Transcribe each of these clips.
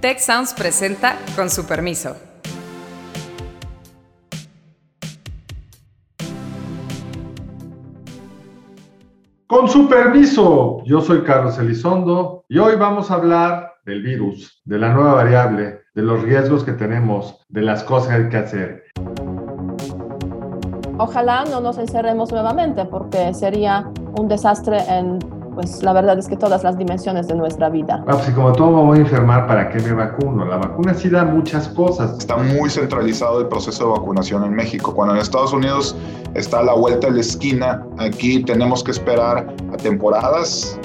Tech Sounds presenta con su permiso. Con su permiso, yo soy Carlos Elizondo y hoy vamos a hablar del virus, de la nueva variable, de los riesgos que tenemos, de las cosas que hay que hacer. Ojalá no nos encerremos nuevamente porque sería un desastre en pues la verdad es que todas las dimensiones de nuestra vida. Ah, pues como todo me voy a enfermar, ¿para qué me vacuno? La vacuna sí da muchas cosas. Está muy centralizado el proceso de vacunación en México. Cuando en Estados Unidos está a la vuelta de la esquina, aquí tenemos que esperar a temporadas.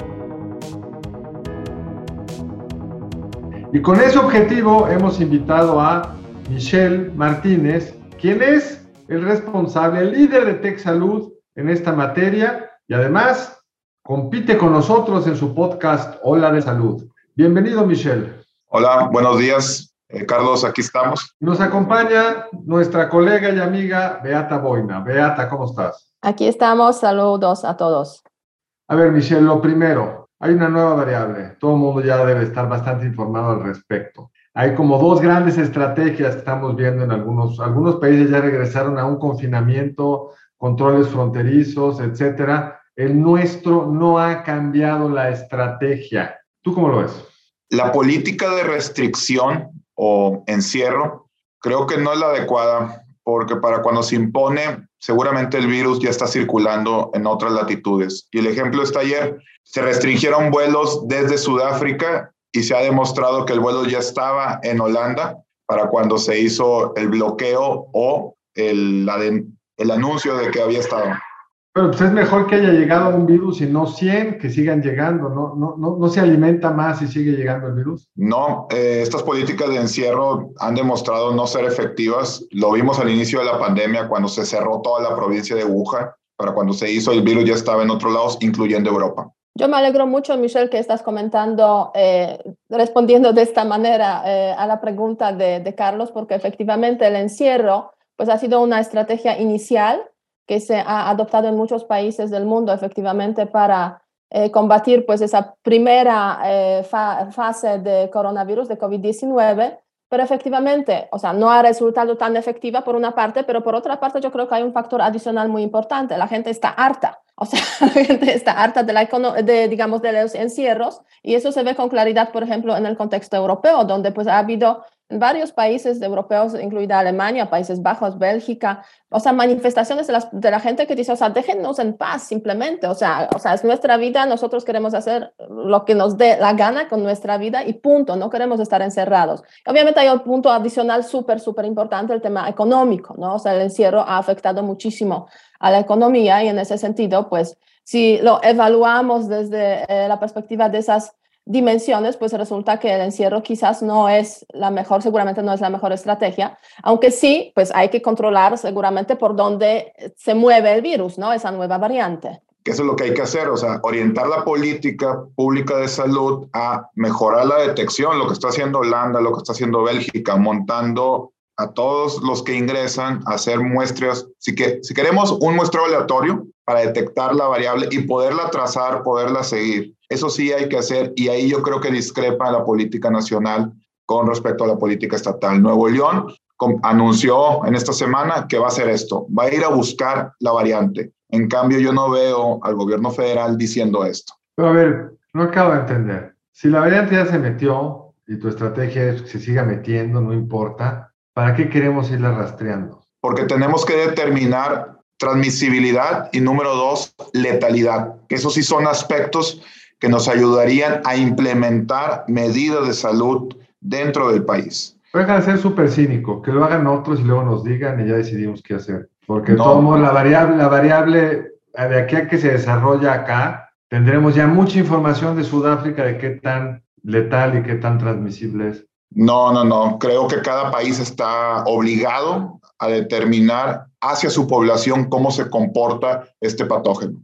Y con ese objetivo hemos invitado a Michelle Martínez, quien es el responsable, el líder de Tech Salud en esta materia y además compite con nosotros en su podcast Hola de Salud. Bienvenido, Michelle. Hola, buenos días. Eh, Carlos, aquí estamos. Nos acompaña nuestra colega y amiga Beata Boina. Beata, ¿cómo estás? Aquí estamos. Saludos a todos. A ver, Michelle, lo primero, hay una nueva variable. Todo el mundo ya debe estar bastante informado al respecto. Hay como dos grandes estrategias que estamos viendo en algunos, algunos países ya regresaron a un confinamiento, controles fronterizos, etcétera el nuestro no ha cambiado la estrategia. ¿Tú cómo lo ves? La política de restricción o encierro creo que no es la adecuada porque para cuando se impone, seguramente el virus ya está circulando en otras latitudes. Y el ejemplo está ayer, se restringieron vuelos desde Sudáfrica y se ha demostrado que el vuelo ya estaba en Holanda para cuando se hizo el bloqueo o el, el anuncio de que había estado. Pero pues es mejor que haya llegado un virus y no 100 que sigan llegando, ¿no? No, no, no se alimenta más y sigue llegando el virus. No, eh, estas políticas de encierro han demostrado no ser efectivas. Lo vimos al inicio de la pandemia cuando se cerró toda la provincia de Wuhan. Para cuando se hizo el virus ya estaba en otros lados, incluyendo Europa. Yo me alegro mucho, Michelle, que estás comentando, eh, respondiendo de esta manera eh, a la pregunta de, de Carlos, porque efectivamente el encierro pues ha sido una estrategia inicial que se ha adoptado en muchos países del mundo efectivamente para eh, combatir pues esa primera eh, fase de coronavirus, de COVID-19, pero efectivamente, o sea, no ha resultado tan efectiva por una parte, pero por otra parte yo creo que hay un factor adicional muy importante, la gente está harta, o sea, la gente está harta de, la de, digamos, de los encierros y eso se ve con claridad, por ejemplo, en el contexto europeo, donde pues ha habido varios países europeos, incluida Alemania, Países Bajos, Bélgica, o sea, manifestaciones de, de, la gente que dice, o sea, déjennos en paz simplemente, o sea, o sea, es nuestra vida, nosotros queremos hacer lo que nos dé la gana con nuestra vida y punto, no queremos estar encerrados. Obviamente hay un punto adicional súper, súper importante, el tema económico, ¿no? O sea, el encierro ha afectado muchísimo a la economía y en ese sentido, pues, si lo evaluamos desde eh, la perspectiva de esas dimensiones, pues resulta que el encierro quizás no es la mejor, seguramente no es la mejor estrategia, aunque sí, pues hay que controlar seguramente por dónde se mueve el virus, ¿no? Esa nueva variante. Que eso es lo que hay que hacer, o sea, orientar la política pública de salud a mejorar la detección, lo que está haciendo Holanda, lo que está haciendo Bélgica, montando a todos los que ingresan a hacer muestras. Si, que, si queremos un muestreo aleatorio para detectar la variable y poderla trazar, poderla seguir, eso sí hay que hacer y ahí yo creo que discrepa la política nacional con respecto a la política estatal. Nuevo León anunció en esta semana que va a hacer esto, va a ir a buscar la variante. En cambio, yo no veo al gobierno federal diciendo esto. Pero a ver, no acabo de entender. Si la variante ya se metió y tu estrategia es que se siga metiendo, no importa, ¿para qué queremos irla rastreando? Porque tenemos que determinar transmisibilidad y número dos, letalidad. Esos sí son aspectos que nos ayudarían a implementar medidas de salud dentro del país. Deja de ser súper cínico, que lo hagan otros y luego nos digan y ya decidimos qué hacer. Porque no. la variable, la variable de aquí a que se desarrolla acá, tendremos ya mucha información de Sudáfrica de qué tan letal y qué tan transmisible es. No, no, no. Creo que cada país está obligado a determinar hacia su población cómo se comporta este patógeno.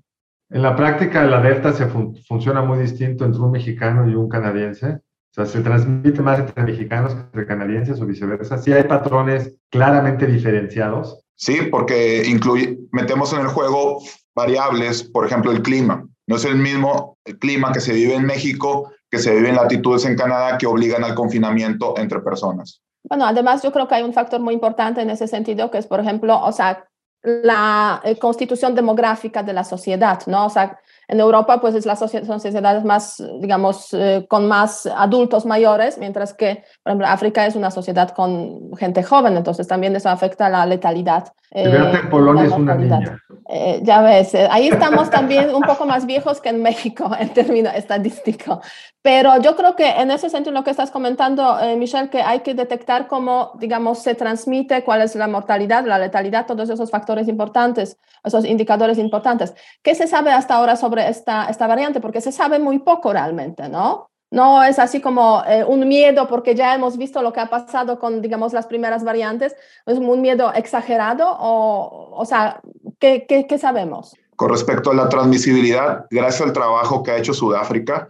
En la práctica, la delta se funciona muy distinto entre un mexicano y un canadiense. O sea, se transmite más entre mexicanos que entre canadienses o viceversa. Sí hay patrones claramente diferenciados. Sí, porque incluye, metemos en el juego variables, por ejemplo, el clima. No es el mismo el clima que se vive en México que se vive en latitudes en Canadá que obligan al confinamiento entre personas. Bueno, además yo creo que hay un factor muy importante en ese sentido, que es, por ejemplo, o sea, la eh, constitución demográfica de la sociedad, ¿no? O sea, en Europa, pues es la son sociedades más, digamos, eh, con más adultos mayores, mientras que, por ejemplo, África es una sociedad con gente joven, entonces también eso afecta la letalidad. Eh, Polonia es una niña. Eh, ya ves, eh, ahí estamos también un poco más viejos que en México en términos estadísticos. Pero yo creo que en ese sentido lo que estás comentando, eh, Michelle, que hay que detectar cómo, digamos, se transmite, cuál es la mortalidad, la letalidad, todos esos factores importantes, esos indicadores importantes. ¿Qué se sabe hasta ahora sobre esta, esta variante? Porque se sabe muy poco realmente, ¿no? No es así como eh, un miedo porque ya hemos visto lo que ha pasado con, digamos, las primeras variantes. ¿Es un miedo exagerado o, o sea, ¿qué, qué, qué sabemos? Con respecto a la transmisibilidad, gracias al trabajo que ha hecho Sudáfrica,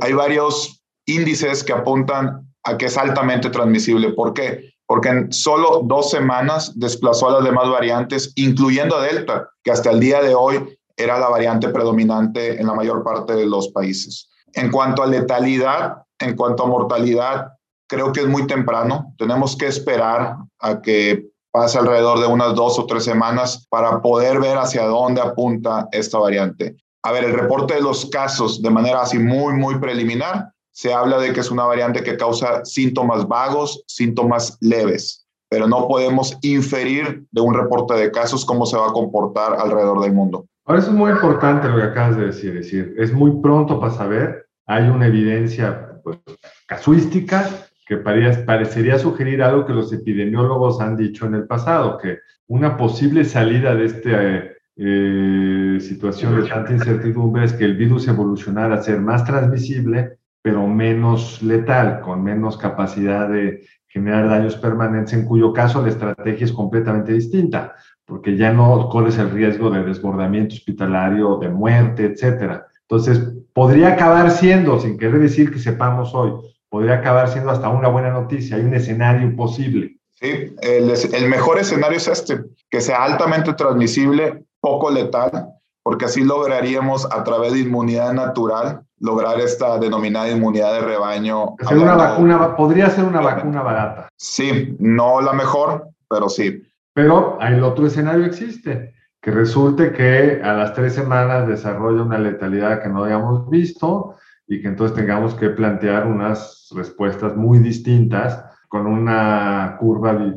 hay varios índices que apuntan a que es altamente transmisible. ¿Por qué? Porque en solo dos semanas desplazó a las demás variantes, incluyendo a Delta, que hasta el día de hoy era la variante predominante en la mayor parte de los países. En cuanto a letalidad, en cuanto a mortalidad, creo que es muy temprano. Tenemos que esperar a que pase alrededor de unas dos o tres semanas para poder ver hacia dónde apunta esta variante. A ver, el reporte de los casos de manera así muy, muy preliminar, se habla de que es una variante que causa síntomas vagos, síntomas leves, pero no podemos inferir de un reporte de casos cómo se va a comportar alrededor del mundo. Ahora, eso es muy importante lo que acabas de decir, es decir, es muy pronto para saber, hay una evidencia pues, casuística que parecería sugerir algo que los epidemiólogos han dicho en el pasado, que una posible salida de esta eh, situación de tanta incertidumbre es que el virus evolucionara a ser más transmisible, pero menos letal, con menos capacidad de generar daños permanentes, en cuyo caso la estrategia es completamente distinta porque ya no corres el riesgo de desbordamiento hospitalario, de muerte, etcétera. Entonces, podría acabar siendo, sin querer decir que sepamos hoy, podría acabar siendo hasta una buena noticia, hay un escenario posible. Sí, el, el mejor escenario es este, que sea altamente transmisible, poco letal, porque así lograríamos a través de inmunidad natural lograr esta denominada inmunidad de rebaño. una vacuna, podría ser una vacuna barata. Sí, no la mejor, pero sí. Pero el otro escenario existe, que resulte que a las tres semanas desarrolla una letalidad que no habíamos visto y que entonces tengamos que plantear unas respuestas muy distintas con una curva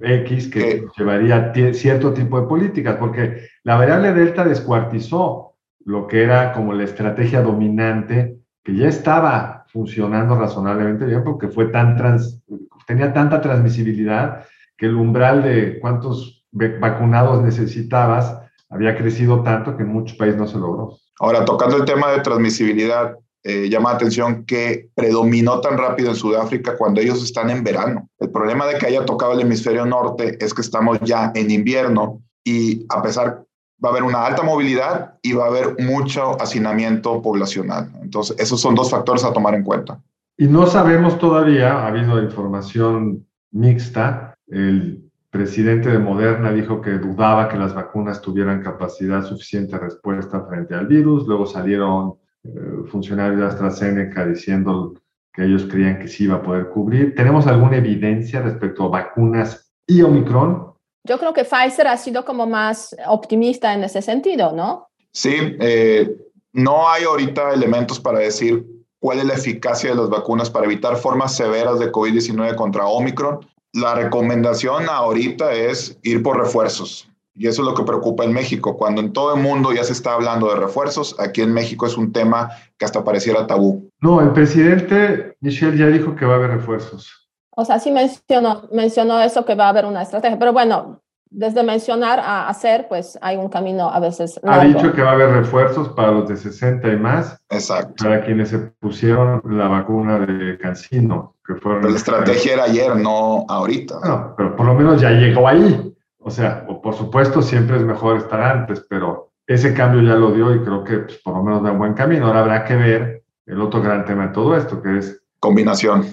X que llevaría cierto tipo de políticas, porque la variable delta descuartizó lo que era como la estrategia dominante que ya estaba funcionando razonablemente bien porque fue tan trans, tenía tanta transmisibilidad que el umbral de cuántos vacunados necesitabas había crecido tanto que en muchos países no se logró. Ahora, tocando el tema de transmisibilidad, eh, llama la atención que predominó tan rápido en Sudáfrica cuando ellos están en verano. El problema de que haya tocado el hemisferio norte es que estamos ya en invierno y a pesar va a haber una alta movilidad y va a haber mucho hacinamiento poblacional. Entonces, esos son dos factores a tomar en cuenta. Y no sabemos todavía, ha habido información mixta, el presidente de Moderna dijo que dudaba que las vacunas tuvieran capacidad suficiente de respuesta frente al virus. Luego salieron eh, funcionarios de AstraZeneca diciendo que ellos creían que sí iba a poder cubrir. ¿Tenemos alguna evidencia respecto a vacunas y Omicron? Yo creo que Pfizer ha sido como más optimista en ese sentido, ¿no? Sí, eh, no hay ahorita elementos para decir cuál es la eficacia de las vacunas para evitar formas severas de COVID-19 contra Omicron la recomendación ahorita es ir por refuerzos. Y eso es lo que preocupa en México. Cuando en todo el mundo ya se está hablando de refuerzos, aquí en México es un tema que hasta pareciera tabú. No, el presidente Michel ya dijo que va a haber refuerzos. O sea, sí mencionó, mencionó eso que va a haber una estrategia, pero bueno, desde mencionar a hacer, pues hay un camino a veces. Largo. Ha dicho que va a haber refuerzos para los de 60 y más. Exacto. Para quienes se pusieron la vacuna de Cancino. Que fueron pero la estrategia era ayer, no ahorita. No, pero por lo menos ya llegó ahí. O sea, por supuesto, siempre es mejor estar antes, pero ese cambio ya lo dio y creo que pues, por lo menos da un buen camino. Ahora habrá que ver el otro gran tema de todo esto, que es... Combinación.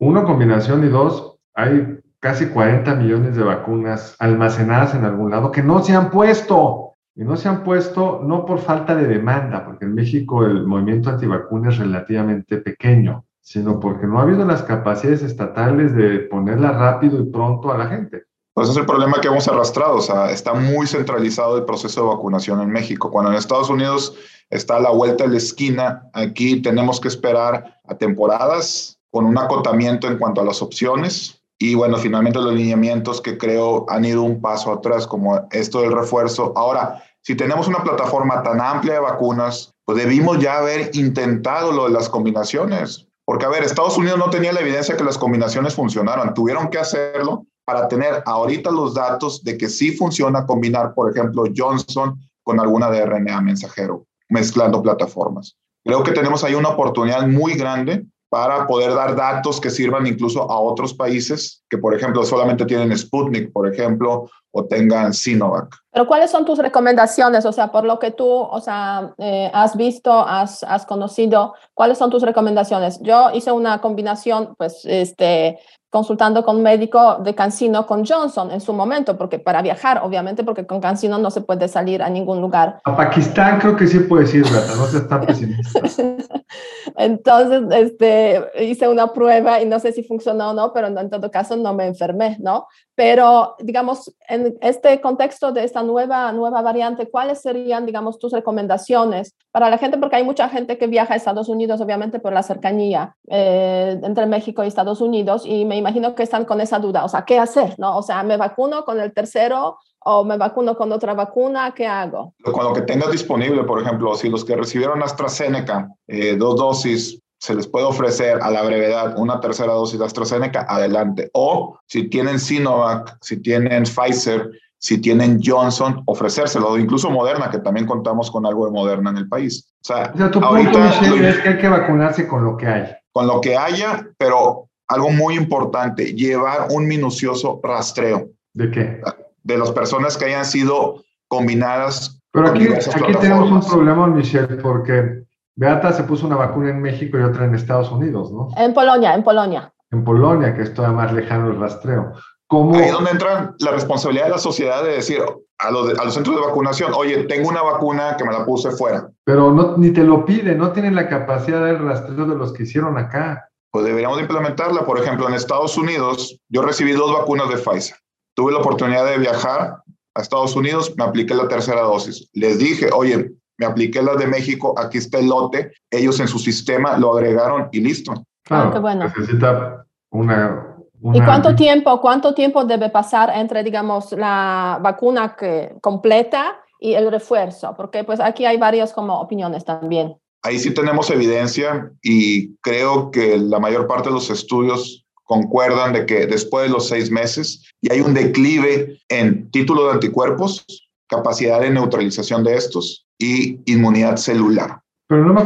Uno, combinación y dos, hay casi 40 millones de vacunas almacenadas en algún lado que no se han puesto. y no se han puesto no por falta de demanda, porque en México el movimiento antivacuna es relativamente pequeño, sino porque no ha habido las capacidades estatales de ponerla rápido y pronto a la gente. Pues es el problema que hemos arrastrado, o sea, está muy centralizado el proceso de vacunación en México. Cuando en Estados Unidos está a la vuelta de la esquina, aquí tenemos que esperar a temporadas con un acotamiento en cuanto a las opciones y bueno, finalmente los lineamientos que creo han ido un paso atrás, como esto del refuerzo. Ahora, si tenemos una plataforma tan amplia de vacunas, pues debimos ya haber intentado lo de las combinaciones. Porque, a ver, Estados Unidos no tenía la evidencia que las combinaciones funcionaron. Tuvieron que hacerlo para tener ahorita los datos de que sí funciona combinar, por ejemplo, Johnson con alguna de RNA mensajero, mezclando plataformas. Creo que tenemos ahí una oportunidad muy grande para poder dar datos que sirvan incluso a otros países que, por ejemplo, solamente tienen Sputnik, por ejemplo, o tengan Sinovac. Pero ¿cuáles son tus recomendaciones? O sea, por lo que tú, o sea, eh, has visto, has, has conocido, ¿cuáles son tus recomendaciones? Yo hice una combinación, pues, este, consultando con un médico de Cancino con Johnson en su momento, porque para viajar, obviamente, porque con Cancino no se puede salir a ningún lugar. A Pakistán creo que sí puede ir, ¿verdad? No se está pesimista. Entonces, este, hice una prueba y no sé si funcionó o no, pero en todo caso no me enfermé, ¿no? Pero, digamos, en este contexto de esta nueva, nueva variante, ¿cuáles serían, digamos, tus recomendaciones para la gente? Porque hay mucha gente que viaja a Estados Unidos, obviamente, por la cercanía eh, entre México y Estados Unidos, y me imagino que están con esa duda, o sea, ¿qué hacer? ¿no? O sea, ¿me vacuno con el tercero o me vacuno con otra vacuna? ¿Qué hago? Con lo que tengas disponible, por ejemplo, si los que recibieron AstraZeneca, eh, dos dosis, se les puede ofrecer a la brevedad una tercera dosis de AstraZeneca, adelante. O si tienen Sinovac, si tienen Pfizer, si tienen Johnson, ofrecérselo, incluso Moderna, que también contamos con algo de Moderna en el país. O sea, tu punto, es que hay que vacunarse con lo que hay. Con lo que haya, pero algo muy importante, llevar un minucioso rastreo. ¿De qué? De las personas que hayan sido combinadas. Pero aquí, aquí tenemos un problema, Michelle, porque Beata se puso una vacuna en México y otra en Estados Unidos, ¿no? En Polonia, en Polonia. En Polonia, que es todavía más lejano el rastreo. ¿Cómo? Ahí es donde entra la responsabilidad de la sociedad de decir a los, a los centros de vacunación, oye, tengo una vacuna que me la puse fuera. Pero no, ni te lo pide, no tienen la capacidad del rastreo de los que hicieron acá. Pues deberíamos implementarla. Por ejemplo, en Estados Unidos, yo recibí dos vacunas de Pfizer. Tuve la oportunidad de viajar a Estados Unidos, me apliqué la tercera dosis. Les dije, oye, me apliqué la de México, aquí está el lote, ellos en su sistema lo agregaron y listo. Claro, ah, qué bueno. necesita una, ¿Y cuánto tiempo, cuánto tiempo debe pasar entre, digamos, la vacuna que, completa y el refuerzo? Porque pues aquí hay varias como opiniones también. Ahí sí tenemos evidencia y creo que la mayor parte de los estudios concuerdan de que después de los seis meses y hay un declive en título de anticuerpos, capacidad de neutralización de estos y inmunidad celular. Pero no me,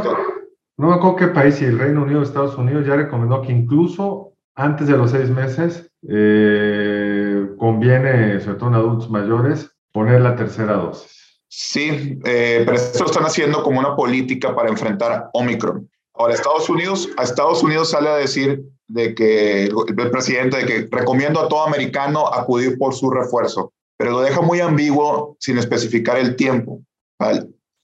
no me acuerdo qué país, si el Reino Unido o Estados Unidos ya recomendó que incluso antes de los seis meses eh, conviene, sobre todo en adultos mayores, poner la tercera dosis. Sí, eh, pero esto lo están haciendo como una política para enfrentar Omicron. Ahora, Estados Unidos, a Estados Unidos sale a decir de que el, presidente de que recomiendo a todo americano acudir por su refuerzo, pero lo deja muy ambiguo sin especificar el tiempo.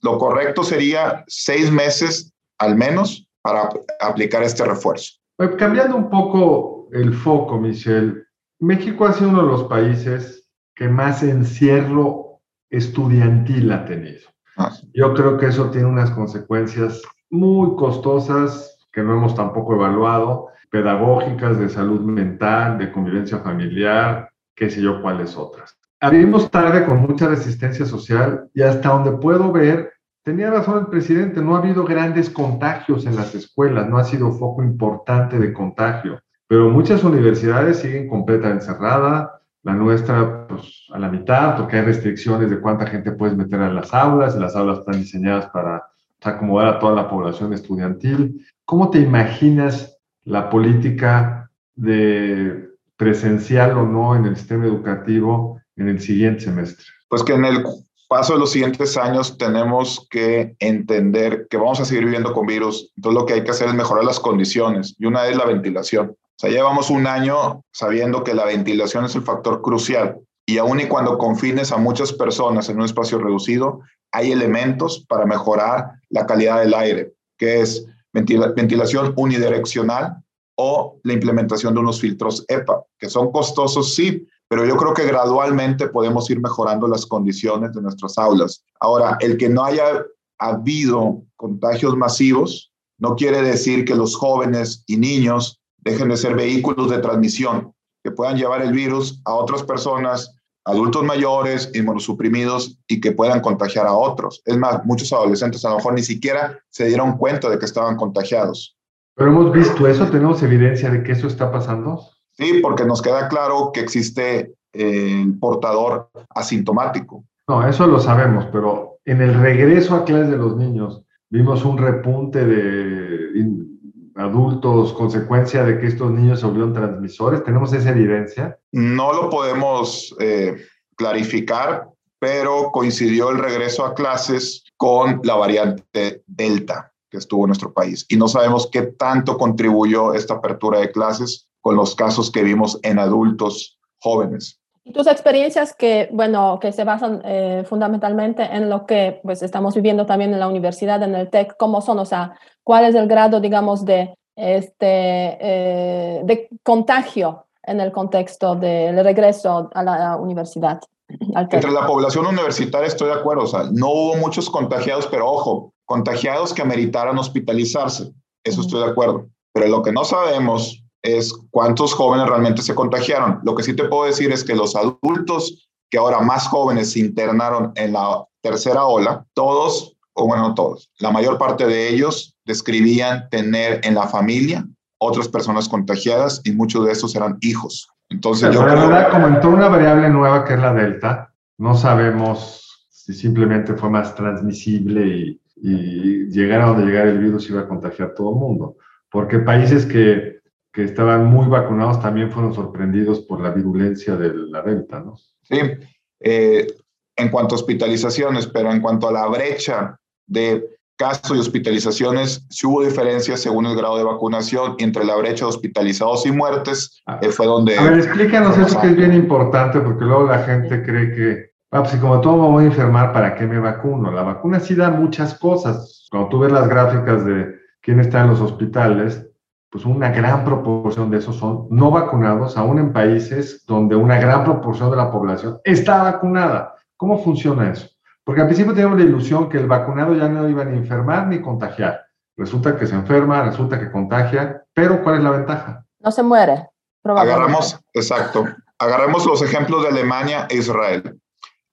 Lo correcto sería seis meses al menos para aplicar este refuerzo. Cambiando un poco el foco, Michelle, México ha sido uno de los países que más encierro estudiantil ha tenido. Ah. Yo creo que eso tiene unas consecuencias muy costosas que no hemos tampoco evaluado, pedagógicas, de salud mental, de convivencia familiar, qué sé yo cuáles otras. Abrimos tarde con mucha resistencia social y hasta donde puedo ver, tenía razón el presidente, no ha habido grandes contagios en las escuelas, no ha sido foco importante de contagio, pero muchas universidades siguen completamente cerradas, la nuestra pues, a la mitad, porque hay restricciones de cuánta gente puedes meter en las aulas, y las aulas están diseñadas para acomodar a toda la población estudiantil. ¿Cómo te imaginas la política de presencial o no en el sistema educativo en el siguiente semestre? Pues que en el paso de los siguientes años tenemos que entender que vamos a seguir viviendo con virus. Entonces lo que hay que hacer es mejorar las condiciones y una es la ventilación. O sea, llevamos un año sabiendo que la ventilación es el factor crucial. y aun y cuando confines a muchas personas en un espacio reducido, hay elementos para mejorar la calidad del aire, que es ventilación unidireccional o la implementación de unos filtros EPA, que son costosos, sí, pero yo creo que gradualmente podemos ir mejorando las condiciones de nuestras aulas. Ahora, el que no haya habido contagios masivos no quiere decir que los jóvenes y niños dejen de ser vehículos de transmisión, que puedan llevar el virus a otras personas, adultos mayores, inmunosuprimidos y que puedan contagiar a otros. Es más, muchos adolescentes a lo mejor ni siquiera se dieron cuenta de que estaban contagiados. Pero hemos visto eso, tenemos evidencia de que eso está pasando. Sí, porque nos queda claro que existe el portador asintomático. No, eso lo sabemos, pero en el regreso a clases de los niños vimos un repunte de adultos, consecuencia de que estos niños se volvieron transmisores? ¿Tenemos esa evidencia? No lo podemos eh, clarificar, pero coincidió el regreso a clases con la variante Delta que estuvo en nuestro país. Y no sabemos qué tanto contribuyó esta apertura de clases con los casos que vimos en adultos jóvenes. Y tus experiencias que, bueno, que se basan eh, fundamentalmente en lo que pues estamos viviendo también en la universidad, en el TEC, ¿cómo son? O sea, ¿cuál es el grado, digamos, de, este, eh, de contagio en el contexto del regreso a la universidad? Entre la población universitaria estoy de acuerdo, o sea, no hubo muchos contagiados, pero ojo, contagiados que ameritaran hospitalizarse, eso estoy de acuerdo. Pero lo que no sabemos es cuántos jóvenes realmente se contagiaron. Lo que sí te puedo decir es que los adultos que ahora más jóvenes se internaron en la tercera ola, todos, o bueno, todos, la mayor parte de ellos describían tener en la familia otras personas contagiadas y muchos de estos eran hijos. Entonces, yo verdad, como entró una variable nueva que es la delta, no sabemos si simplemente fue más transmisible y, y llegar a donde llegara el virus iba a contagiar a todo el mundo. Porque países que que estaban muy vacunados también fueron sorprendidos por la virulencia de la delta, ¿no? Sí, eh, en cuanto a hospitalizaciones, pero en cuanto a la brecha de casos y hospitalizaciones, sí hubo diferencias según el grado de vacunación entre la brecha de hospitalizados y muertes, ah. eh, fue donde... A ver, explícanos eso que es bien importante, porque luego la gente cree que, ah, pues si como todo me voy a enfermar, ¿para qué me vacuno? La vacuna sí da muchas cosas. Cuando tú ves las gráficas de quién está en los hospitales, pues una gran proporción de esos son no vacunados, aún en países donde una gran proporción de la población está vacunada. ¿Cómo funciona eso? Porque al principio teníamos la ilusión que el vacunado ya no iba ni a enfermar ni contagiar. Resulta que se enferma, resulta que contagia, pero ¿cuál es la ventaja? No se muere. Agarramos, exacto. Agarremos los ejemplos de Alemania e Israel.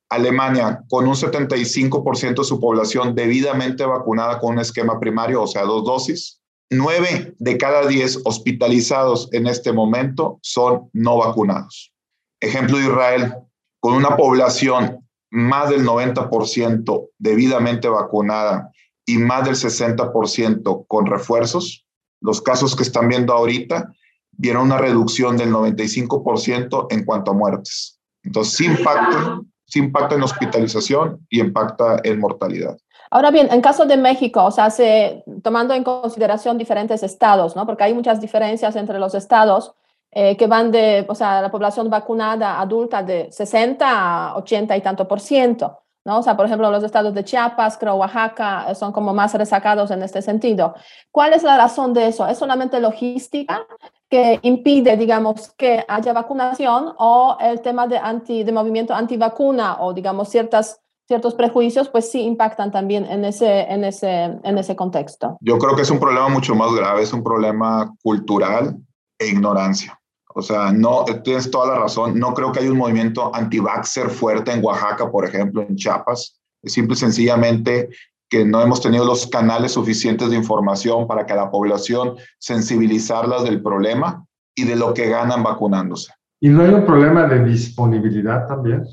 Alemania, con un 75% de su población debidamente vacunada con un esquema primario, o sea, dos dosis, Nueve de cada diez hospitalizados en este momento son no vacunados. Ejemplo de Israel, con una población más del 90% debidamente vacunada y más del 60% con refuerzos, los casos que están viendo ahorita vieron una reducción del 95% en cuanto a muertes. Entonces, sí impacta, sí impacta en hospitalización y impacta en mortalidad. Ahora bien, en caso de México, se, tomando en consideración diferentes estados, ¿no? Porque hay muchas diferencias entre los estados eh, que van de, o sea, la población vacunada adulta de 60 a 80 y tanto por ciento, ¿no? O sea, por ejemplo, los estados de Chiapas, creo Oaxaca, eh, son como más resacados en este sentido. ¿Cuál es la razón de eso? ¿Es solamente logística que impide, digamos, que haya vacunación o el tema de, anti, de movimiento antivacuna o, digamos, ciertas ciertos prejuicios, pues sí impactan también en ese, en, ese, en ese contexto. Yo creo que es un problema mucho más grave, es un problema cultural e ignorancia. O sea, no, tienes toda la razón, no creo que haya un movimiento anti-vaxxer fuerte en Oaxaca, por ejemplo, en Chiapas. Es simple y sencillamente que no hemos tenido los canales suficientes de información para que a la población sensibilizarlas del problema y de lo que ganan vacunándose. ¿Y no hay un problema de disponibilidad también?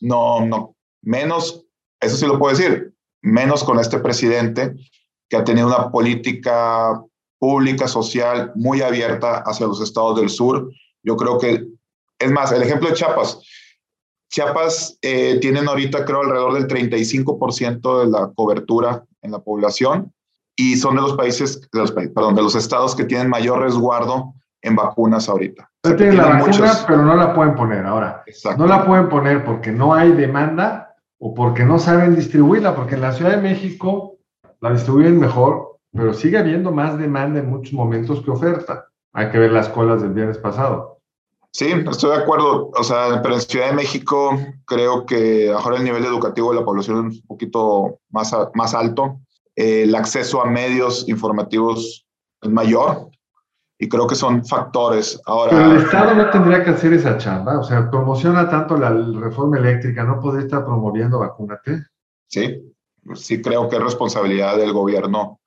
No, no, menos, eso sí lo puedo decir, menos con este presidente que ha tenido una política pública, social, muy abierta hacia los estados del sur. Yo creo que, es más, el ejemplo de Chiapas. Chiapas eh, tienen ahorita, creo, alrededor del 35% de la cobertura en la población y son de los países, de los, perdón, de los estados que tienen mayor resguardo en vacunas ahorita. tienen la vacuna, pero no la pueden poner ahora. No la pueden poner porque no hay demanda o porque no saben distribuirla, porque en la Ciudad de México la distribuyen mejor, pero sigue habiendo más demanda en muchos momentos que oferta. Hay que ver las colas del viernes pasado. Sí, estoy de acuerdo. O sea, pero en Ciudad de México creo que ahora el nivel educativo de la población es un poquito más, más alto. el acceso a medios informativos es mayor y creo que son factores. Ahora, pero el Estado no tendría que hacer esa chamba. O sea, promociona tanto la reforma eléctrica, ¿no podría estar promoviendo vacúnate? Sí, sí creo que es responsabilidad del gobierno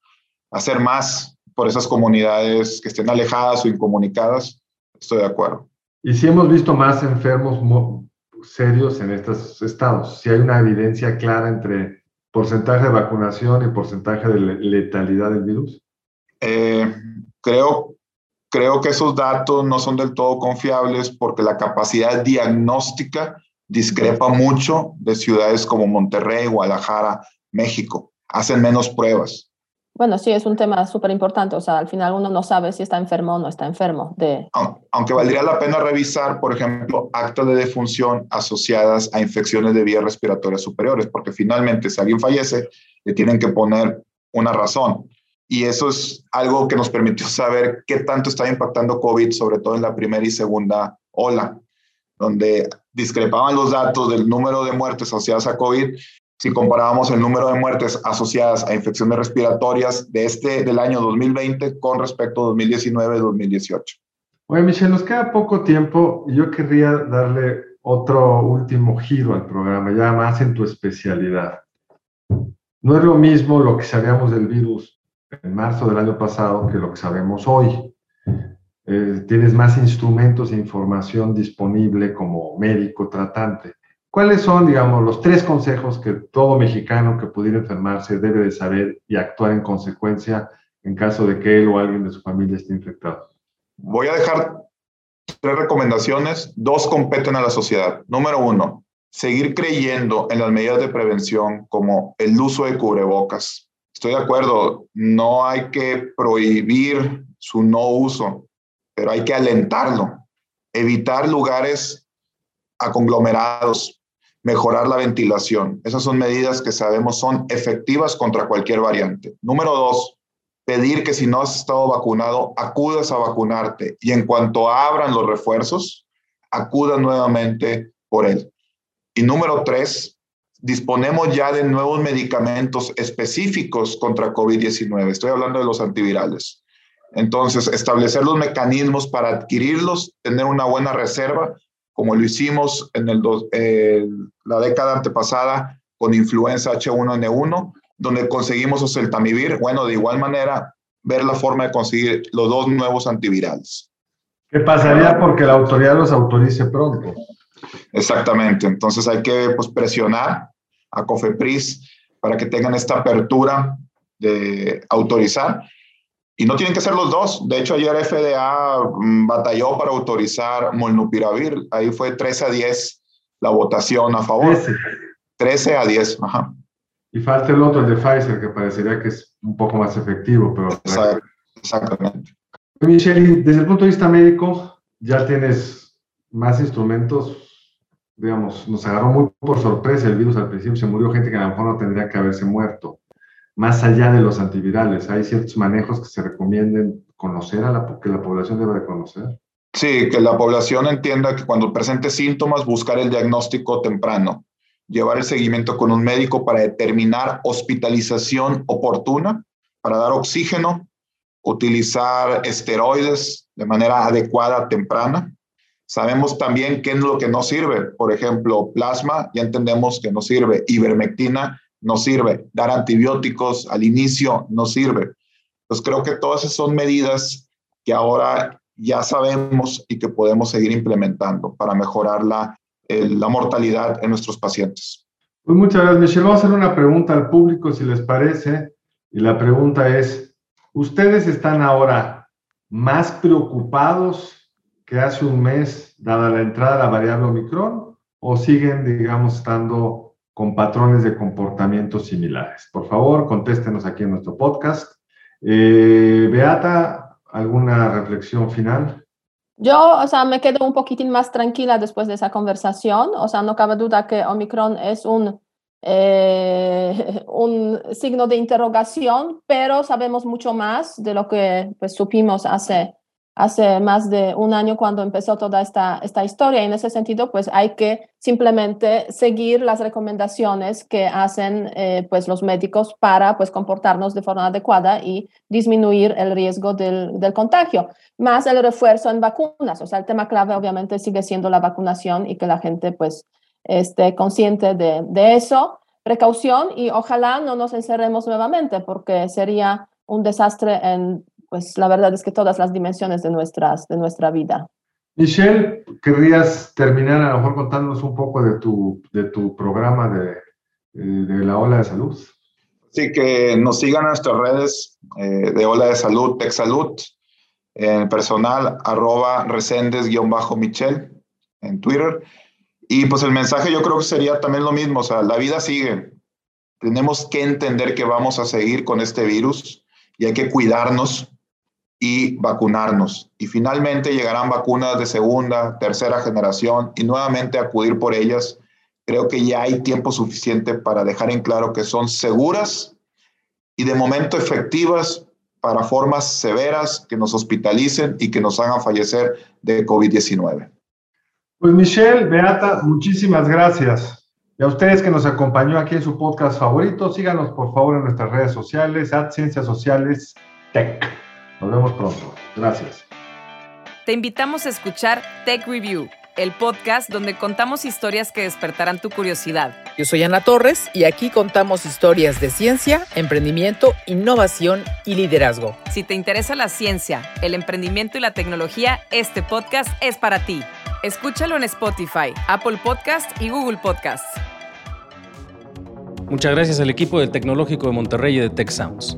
hacer más por esas comunidades que estén alejadas o incomunicadas. Estoy de acuerdo. Y si hemos visto más enfermos serios en estos estados, si hay una evidencia clara entre porcentaje de vacunación y porcentaje de letalidad del virus. Eh, creo, creo que esos datos no son del todo confiables porque la capacidad diagnóstica discrepa mucho de ciudades como Monterrey, Guadalajara, México. Hacen menos pruebas. Bueno, sí, es un tema súper importante. O sea, al final uno no sabe si está enfermo o no está enfermo. De... Aunque valdría la pena revisar, por ejemplo, actos de defunción asociadas a infecciones de vías respiratorias superiores, porque finalmente si alguien fallece, le tienen que poner una razón. Y eso es algo que nos permitió saber qué tanto está impactando COVID, sobre todo en la primera y segunda ola, donde discrepaban los datos del número de muertes asociadas a COVID si comparábamos el número de muertes asociadas a infecciones respiratorias de este del año 2020 con respecto a 2019-2018. Oye, Michelle, nos queda poco tiempo y yo querría darle otro último giro al programa, ya más en tu especialidad. No es lo mismo lo que sabíamos del virus en marzo del año pasado que lo que sabemos hoy. Eh, tienes más instrumentos e información disponible como médico tratante. ¿Cuáles son, digamos, los tres consejos que todo mexicano que pudiera enfermarse debe de saber y actuar en consecuencia en caso de que él o alguien de su familia esté infectado? Voy a dejar tres recomendaciones, dos competen a la sociedad. Número uno, seguir creyendo en las medidas de prevención como el uso de cubrebocas. Estoy de acuerdo, no hay que prohibir su no uso, pero hay que alentarlo. Evitar lugares a conglomerados, mejorar la ventilación. Esas son medidas que sabemos son efectivas contra cualquier variante. Número dos, pedir que si no has estado vacunado, acudas a vacunarte y en cuanto abran los refuerzos, acudas nuevamente por él. Y número tres, disponemos ya de nuevos medicamentos específicos contra COVID-19. Estoy hablando de los antivirales. Entonces, establecer los mecanismos para adquirirlos, tener una buena reserva como lo hicimos en el la década antepasada con influenza H1N1, donde conseguimos oseltamivir. Bueno, de igual manera, ver la forma de conseguir los dos nuevos antivirales. ¿Qué pasaría porque la autoridad los autorice pronto? Exactamente. Entonces hay que pues, presionar a COFEPRIS para que tengan esta apertura de autorizar y no tienen que ser los dos. De hecho, ayer FDA mm, batalló para autorizar molnupiravir. Ahí fue 13 a 10 la votación a favor. 13, a 10, ajá. Y falta el otro, el de Pfizer, que parecería que es un poco más efectivo, pero... exactamente. Michelle, desde el punto de vista médico, ya tienes más instrumentos, digamos, nos agarró muy por sorpresa el virus al principio, se murió gente que a lo mejor no tendría que haberse muerto más allá de los antivirales? ¿Hay ciertos manejos que se recomienden conocer a la, que la población debe conocer? Sí, que la población entienda que cuando presente síntomas, buscar el diagnóstico temprano, llevar el seguimiento con un médico para determinar hospitalización oportuna, para dar oxígeno, utilizar esteroides de manera adecuada, temprana. Sabemos también qué es lo que no sirve. Por ejemplo, plasma, ya entendemos que no sirve. Ivermectina, no sirve. Dar antibióticos al inicio no sirve. Pues creo que todas esas son medidas que ahora ya sabemos y que podemos seguir implementando para mejorar la, la mortalidad en nuestros pacientes. Pues muchas gracias, Michelle. Vamos a hacer una pregunta al público, si les parece. Y la pregunta es, ¿ustedes están ahora más preocupados que hace un mes, dada la entrada de la variable Omicron, o siguen, digamos, estando con patrones de comportamiento similares. Por favor, contéstenos aquí en nuestro podcast. Eh, Beata, ¿alguna reflexión final? Yo, o sea, me quedo un poquitín más tranquila después de esa conversación. O sea, no cabe duda que Omicron es un, eh, un signo de interrogación, pero sabemos mucho más de lo que pues, supimos hace hace más de un año cuando empezó toda esta, esta historia. Y en ese sentido, pues hay que simplemente seguir las recomendaciones que hacen eh, pues los médicos para pues comportarnos de forma adecuada y disminuir el riesgo del, del, contagio. Más el refuerzo en vacunas. O sea, el tema clave obviamente sigue siendo la vacunación y que la gente pues esté consciente de, de eso. Precaución y ojalá no nos encerremos nuevamente porque sería un desastre en pues la verdad es que todas las dimensiones de, nuestras, de nuestra vida. Michelle, ¿querrías terminar a lo mejor contándonos un poco de tu, de tu programa de, eh, de la Ola de Salud? Sí, que nos sigan en nuestras redes eh, de Ola de Salud, Tech Salud, en personal, arroba resendes-michelle en Twitter. Y pues el mensaje yo creo que sería también lo mismo, o sea, la vida sigue. Tenemos que entender que vamos a seguir con este virus y hay que cuidarnos y vacunarnos. Y finalmente llegarán vacunas de segunda, tercera generación y nuevamente acudir por ellas. Creo que ya hay tiempo suficiente para dejar en claro que son seguras y de momento efectivas para formas severas que nos hospitalicen y que nos hagan fallecer de COVID-19. Pues Michelle, Beata, muchísimas gracias. Y a ustedes que nos acompañó aquí en su podcast favorito, síganos por favor en nuestras redes sociales, at Ciencias Sociales Tech. Nos vemos pronto. Gracias. Te invitamos a escuchar Tech Review, el podcast donde contamos historias que despertarán tu curiosidad. Yo soy Ana Torres y aquí contamos historias de ciencia, emprendimiento, innovación y liderazgo. Si te interesa la ciencia, el emprendimiento y la tecnología, este podcast es para ti. Escúchalo en Spotify, Apple Podcast y Google Podcast. Muchas gracias al equipo del Tecnológico de Monterrey y de Tech Sounds.